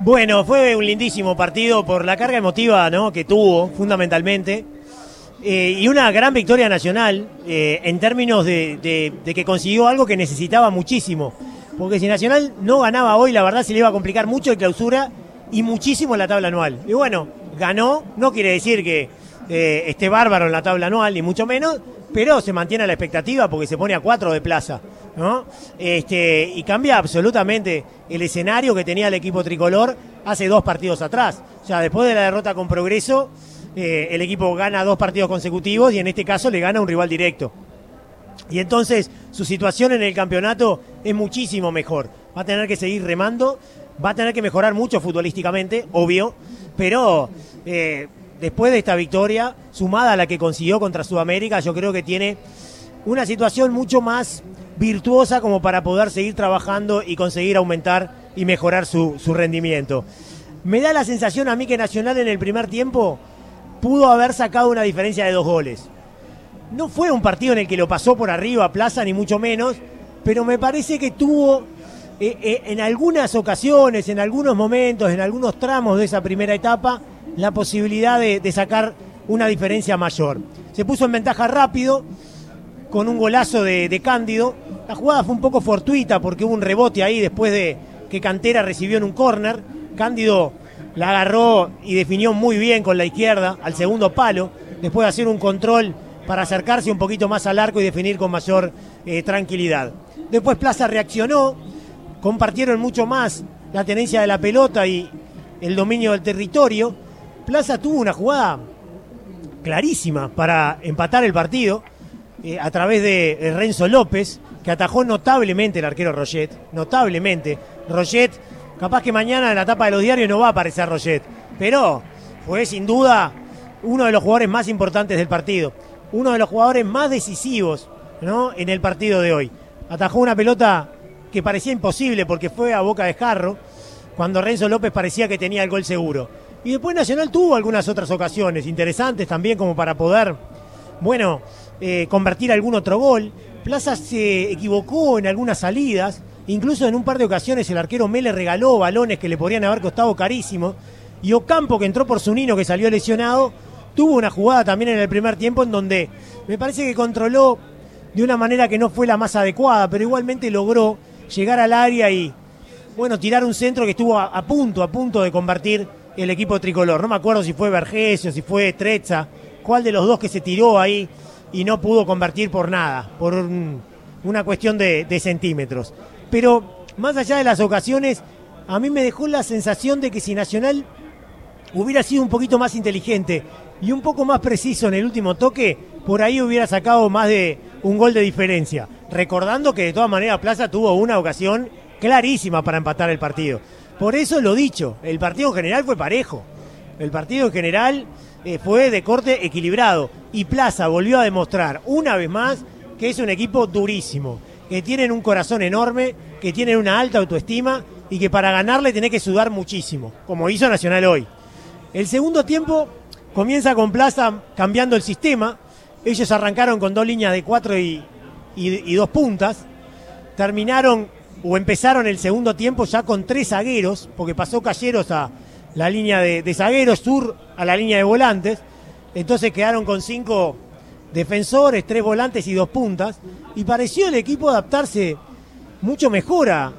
Bueno, fue un lindísimo partido por la carga emotiva ¿no? que tuvo, fundamentalmente. Eh, y una gran victoria nacional eh, en términos de, de, que consiguió algo que necesitaba muchísimo. Porque si Nacional no ganaba hoy, la verdad se le iba a complicar mucho el clausura y muchísimo la tabla anual. Y bueno, ganó, no quiere decir que eh, esté bárbaro en la tabla anual, ni mucho menos, pero se mantiene la expectativa porque se pone a cuatro de plaza. ¿No? Este, y cambia absolutamente el escenario que tenía el equipo tricolor hace dos partidos atrás. O sea, después de la derrota con progreso, eh, el equipo gana dos partidos consecutivos y en este caso le gana un rival directo. Y entonces su situación en el campeonato es muchísimo mejor. Va a tener que seguir remando, va a tener que mejorar mucho futbolísticamente, obvio, pero eh, después de esta victoria, sumada a la que consiguió contra Sudamérica, yo creo que tiene una situación mucho más virtuosa como para poder seguir trabajando y conseguir aumentar y mejorar su, su rendimiento. Me da la sensación a mí que Nacional en el primer tiempo pudo haber sacado una diferencia de dos goles. No fue un partido en el que lo pasó por arriba a Plaza, ni mucho menos, pero me parece que tuvo eh, eh, en algunas ocasiones, en algunos momentos, en algunos tramos de esa primera etapa, la posibilidad de, sacar una diferencia mayor. Se puso en ventaja rápido, con un golazo de, Cándido. La jugada fue un poco fortuita porque hubo un rebote ahí después de que Cantera recibió en un córner. Cándido la agarró y definió muy bien con la izquierda al segundo palo, después de hacer un control para acercarse un poquito más al arco y definir con mayor eh, tranquilidad. Después Plaza reaccionó, compartieron mucho más la tenencia de la pelota y el dominio del territorio. Plaza tuvo una jugada clarísima para empatar el partido eh, a través de Renzo López, que atajó notablemente el arquero Roget, notablemente. Roget Capaz que mañana en la tapa de los diarios no va a aparecer Roget, pero fue sin duda uno de los jugadores más importantes del partido, uno de los jugadores más decisivos ¿no? en el partido de hoy. Atajó una pelota que parecía imposible porque fue a boca de jarro, cuando Renzo López parecía que tenía el gol seguro. Y después Nacional tuvo algunas otras ocasiones interesantes también como para poder, bueno, eh, convertir algún otro gol. Plaza se equivocó en algunas salidas, Incluso en un par de ocasiones el arquero Mele regaló balones que le podrían haber costado carísimo. Y Ocampo, que entró por su nino, que salió lesionado, tuvo una jugada también en el primer tiempo en donde me parece que controló de una manera que no fue la más adecuada, pero igualmente logró llegar al área y, bueno, tirar un centro que estuvo a, punto, a punto de convertir el equipo tricolor. No me acuerdo si fue Vergesio, si fue Trezza, cuál de los dos que se tiró ahí y no pudo convertir por nada, por una cuestión de centímetros pero más allá de las ocasiones, a mí me dejó la sensación de que si Nacional hubiera sido un poquito más inteligente y un poco más preciso en el último toque, por ahí hubiera sacado más de un gol de diferencia. Recordando que de todas maneras Plaza tuvo una ocasión clarísima para empatar el partido. Por eso lo dicho, el partido en general fue parejo. El partido en general eh, fue de corte equilibrado y Plaza volvió a demostrar una vez más que es un equipo durísimo, que tienen un corazón enorme, que tienen una alta autoestima y que para ganarle tenés que sudar muchísimo, como hizo Nacional hoy. El segundo tiempo comienza con Plaza cambiando el sistema. Ellos arrancaron con dos líneas de cuatro y, dos puntas. Terminaron o empezaron el segundo tiempo ya con tres zagueros, porque pasó Calleros a la línea de, de zagueros, Sur a la línea de volantes. Entonces quedaron con cinco defensores, tres volantes y dos puntas, y pareció el equipo adaptarse mucho mejor a,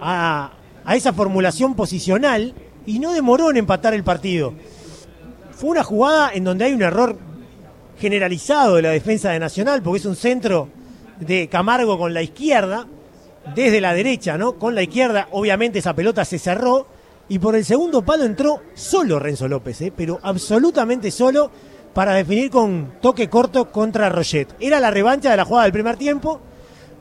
a, esa formulación posicional y no demoró en empatar el partido. Fue una jugada en donde hay un error generalizado de la defensa de Nacional, porque es un centro de Camargo con la izquierda, desde la derecha, ¿no? Con la izquierda, obviamente esa pelota se cerró, y por el segundo palo entró solo Renzo López, ¿eh? pero absolutamente solo para definir con toque corto contra Roget. Era la revancha de la jugada del primer tiempo.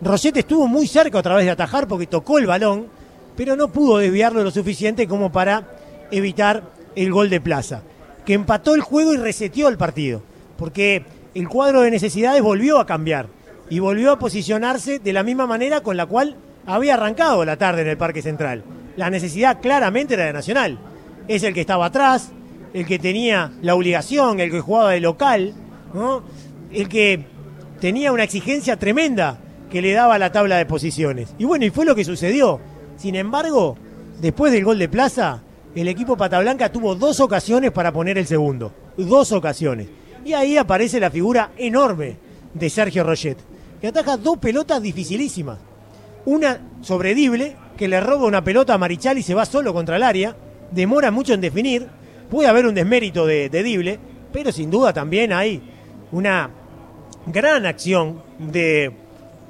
Roget estuvo muy cerca otra vez de atajar porque tocó el balón, pero no pudo desviarlo lo suficiente como para evitar el gol de Plaza, que empató el juego y reseteó el partido, porque el cuadro de necesidades volvió a cambiar y volvió a posicionarse de la misma manera con la cual había arrancado la tarde en el Parque Central. La necesidad claramente era de Nacional. Es el que estaba atrás, el que tenía la obligación, el que jugaba de local, el que tenía una exigencia tremenda que le daba la tabla de posiciones. Y bueno, y fue lo que sucedió. Sin embargo, después del gol de Plaza, el equipo Patablanca tuvo dos ocasiones para poner el segundo. Dos ocasiones. Y ahí aparece la figura enorme de Sergio Roget, que ataja dos pelotas dificilísimas. Una sobre Dible, que le roba una pelota a Marichal y se va solo contra el área. Demora mucho en definir. Puede haber un desmérito de, Dible, pero sin duda también hay una gran acción de,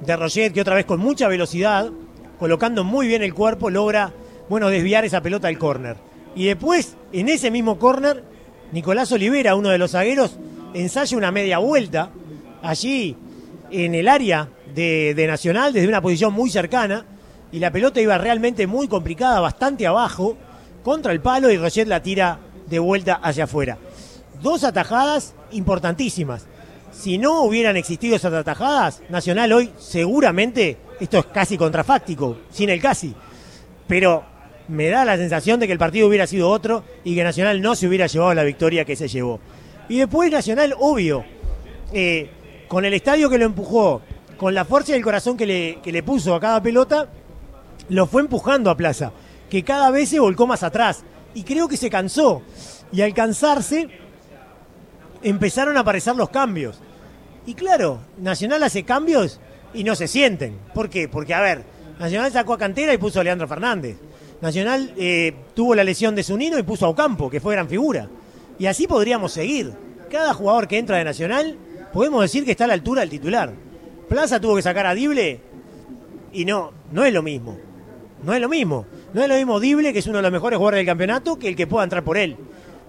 de que otra vez con mucha velocidad, colocando muy bien el cuerpo, logra bueno, desviar esa pelota al córner. Y después, en ese mismo córner, Nicolás Olivera, uno de los zagueros, ensaya una media vuelta allí en el área de, de, Nacional desde una posición muy cercana y la pelota iba realmente muy complicada, bastante abajo, contra el palo y Roget la tira de vuelta hacia afuera. Dos atajadas importantísimas. Si no hubieran existido esas atajadas, Nacional hoy seguramente, esto es casi contrafáctico, sin el casi, pero me da la sensación de que el partido hubiera sido otro y que Nacional no se hubiera llevado la victoria que se llevó. Y después Nacional, obvio, eh, con el estadio que lo empujó, con la fuerza del corazón que le, que le puso a cada pelota, lo fue empujando a Plaza, que cada vez se volcó más atrás. Y creo que se cansó. Y al cansarse, empezaron a aparecer los cambios. Y claro, Nacional hace cambios y no se sienten. ¿Por qué? Porque, a ver, Nacional sacó a Cantera y puso a Leandro Fernández. Nacional eh, tuvo la lesión de Zunino y puso a Ocampo, que fue gran figura. Y así podríamos seguir. Cada jugador que entra de Nacional, podemos decir que está a la altura del titular. Plaza tuvo que sacar a Dible y no, no es lo mismo. No es lo mismo. No es lo mismo Dible, que es uno de los mejores jugadores del campeonato, que el que pueda entrar por él.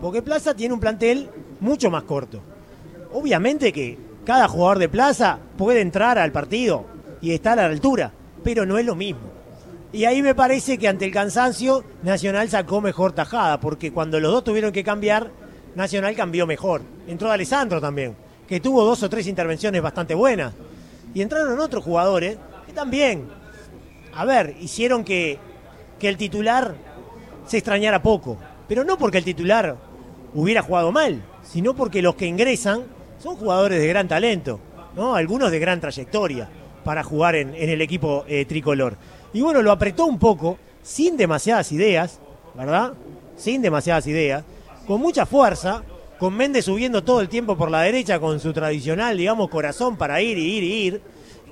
Porque Plaza tiene un plantel mucho más corto. Obviamente que cada jugador de Plaza puede entrar al partido y estar a la altura, pero no es lo mismo. Y ahí me parece que ante el cansancio, Nacional sacó mejor tajada, porque cuando los dos tuvieron que cambiar, Nacional cambió mejor. Entró Alessandro también, que tuvo dos o tres intervenciones bastante buenas. Y entraron otros jugadores que también, a ver, hicieron que, que el titular se extrañara poco. Pero no porque el titular hubiera jugado mal, sino porque los que ingresan son jugadores de gran talento, ¿no? Algunos de gran trayectoria para jugar en, en el equipo eh, tricolor. Y bueno, lo apretó un poco, sin demasiadas ideas, ¿verdad? Sin demasiadas ideas, con mucha fuerza, con Méndez subiendo todo el tiempo por la derecha con su tradicional, digamos, corazón para ir y ir y ir.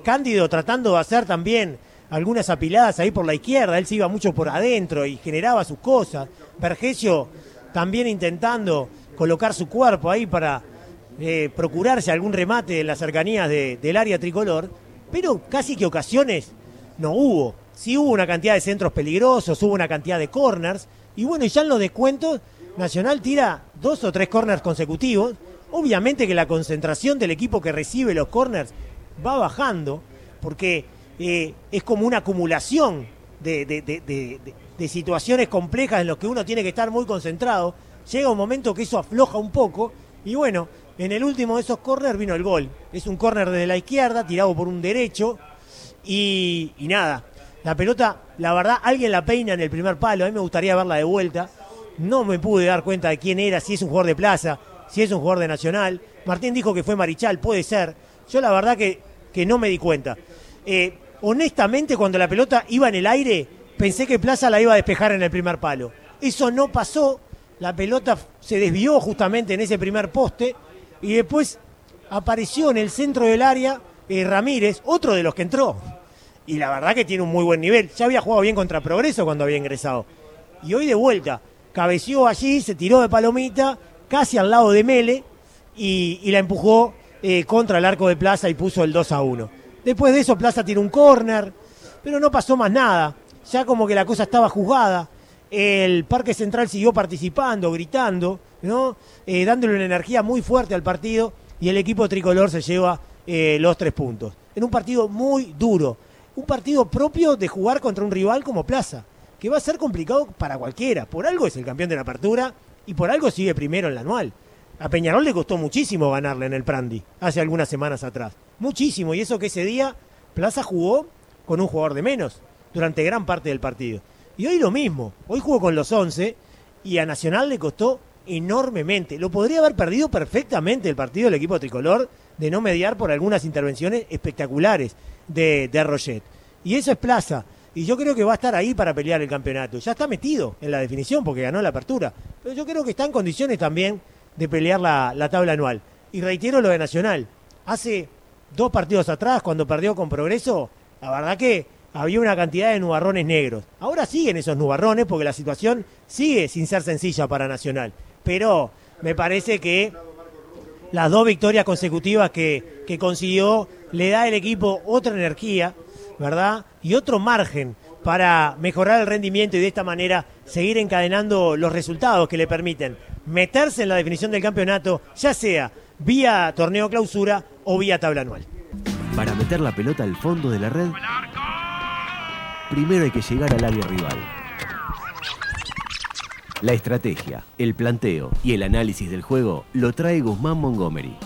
Cándido tratando de hacer también algunas apiladas ahí por la izquierda, él se iba mucho por adentro y generaba sus cosas. Vergesio también intentando colocar su cuerpo ahí para eh, procurarse algún remate en las cercanías de, del área tricolor, pero casi que ocasiones no hubo. Sí hubo una cantidad de centros peligrosos, hubo una cantidad de corners, y bueno, ya en los descuentos, Nacional tira dos o tres corners consecutivos. Obviamente que la concentración del equipo que recibe los corners va bajando, porque eh, es como una acumulación de, de, de, situaciones complejas en las que uno tiene que estar muy concentrado. Llega un momento que eso afloja un poco, y bueno, en el último de esos corners vino el gol. Es un corner desde la izquierda, tirado por un derecho, y, y nada, la pelota, la verdad, alguien la peina en el primer palo. A mí me gustaría verla de vuelta. No me pude dar cuenta de quién era, si es un jugador de plaza, si es un jugador de Nacional. Martín dijo que fue Marichal, puede ser. Yo la verdad que, que no me di cuenta. Eh, honestamente, cuando la pelota iba en el aire, pensé que Plaza la iba a despejar en el primer palo. Eso no pasó. La pelota se desvió justamente en ese primer poste y después apareció en el centro del área eh, Ramírez, otro de los que entró y la verdad que tiene un muy buen nivel. Ya había jugado bien contra Progreso cuando había ingresado. Y hoy de vuelta, cabeció allí, se tiró de palomita, casi al lado de Mele, y, la empujó eh, contra el arco de Plaza y puso el 2 a 1. Después de eso, Plaza tiró un córner, pero no pasó más nada. Ya como que la cosa estaba juzgada. El Parque Central siguió participando, gritando, ¿no? Eh, dándole una energía muy fuerte al partido y el equipo tricolor se lleva eh, los tres puntos. En un partido muy duro un partido propio de jugar contra un rival como Plaza, que va a ser complicado para cualquiera. Por algo es el campeón de la apertura y por algo sigue primero en la anual. A Peñarol le costó muchísimo ganarle en el Prandi hace algunas semanas atrás. Muchísimo. Y eso que ese día Plaza jugó con un jugador de menos durante gran parte del partido. Y hoy lo mismo. Hoy jugó con los 11 y a Nacional le costó enormemente. Lo podría haber perdido perfectamente el partido del equipo tricolor de no mediar por algunas intervenciones espectaculares de, de. Y eso es Plaza. y yo creo que va a estar ahí para pelear el campeonato. Ya está metido en la definición porque ganó la apertura, pero yo creo que está en condiciones también de pelear la, la tabla anual. Y reitero lo de Nacional. Hace dos partidos atrás, cuando perdió con Progreso, la verdad que había una cantidad de nubarrones negros. Ahora siguen esos nubarrones porque la situación sigue sin ser sencilla para Nacional. Pero me parece que las dos victorias consecutivas que, que consiguió le da al equipo otra energía, ¿verdad? Y otro margen para mejorar el rendimiento y de esta manera seguir encadenando los resultados que le permiten meterse en la definición del campeonato, ya sea vía torneo clausura o vía tabla anual. Para meter la pelota al fondo de la red, primero hay que llegar al área rival. La estrategia, el planteo y el análisis del juego lo trae Guzmán Montgomery.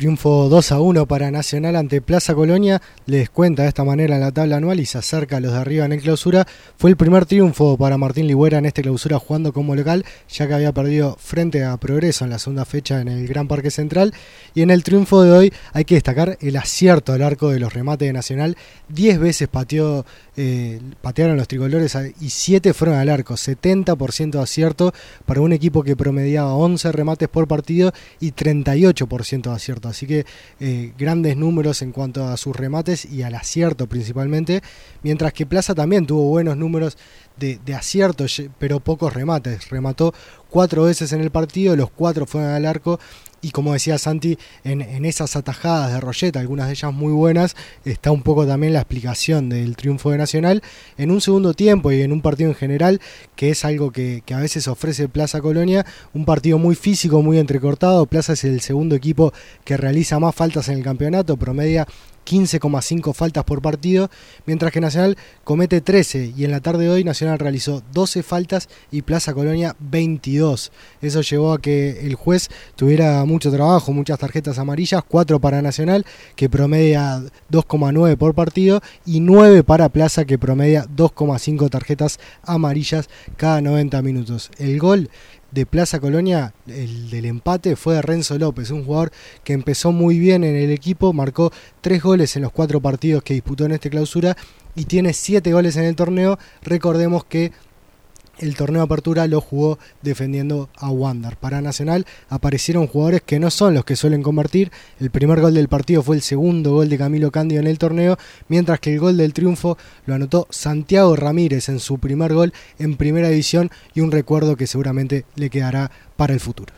Triunfo 2 a 1 para Nacional ante Plaza Colonia. Les cuenta de esta manera la tabla anual y se acerca a los de arriba en el clausura. Fue el primer triunfo para Martín Ligüera en este clausura jugando como local, ya que había perdido frente a Progreso en la segunda fecha en el Gran Parque Central. Y en el triunfo de hoy hay que destacar el acierto al arco de los remates de Nacional. Diez veces pateó, eh, patearon los tricolores y siete fueron al arco. 70% de acierto para un equipo que promediaba 11 remates por partido y 38% de acierto Así que eh, grandes números en cuanto a sus remates y al acierto principalmente. Mientras que Plaza también tuvo buenos números de, de acierto, pero pocos remates. Remató cuatro veces en el partido, los cuatro fueron al arco y como decía Santi, en, esas atajadas de Rolleta, algunas de ellas muy buenas, está un poco también la explicación del triunfo de Nacional en un segundo tiempo y en un partido en general, que es algo que, que a veces ofrece Plaza Colonia, un partido muy físico, muy entrecortado. Plaza es el segundo equipo que realiza más faltas en el campeonato, promedia 15,5 faltas por partido, mientras que Nacional comete 13 y en la tarde de hoy Nacional realizó 12 faltas y Plaza Colonia 22. Eso llevó a que el juez tuviera mucho trabajo, muchas tarjetas amarillas, 4 para Nacional que promedia 2,9 por partido y 9 para Plaza que promedia 2,5 tarjetas amarillas cada 90 minutos. El gol de Plaza Colonia, el del empate, fue de Renzo López, un jugador que empezó muy bien en el equipo, marcó tres goles en los cuatro partidos que disputó en esta clausura y tiene siete goles en el torneo. Recordemos que el torneo apertura lo jugó defendiendo a Wander. Para Nacional aparecieron jugadores que no son los que suelen convertir. El primer gol del partido fue el segundo gol de Camilo Cándido en el torneo, mientras que el gol del triunfo lo anotó Santiago Ramírez en su primer gol en primera división y un recuerdo que seguramente le quedará para el futuro.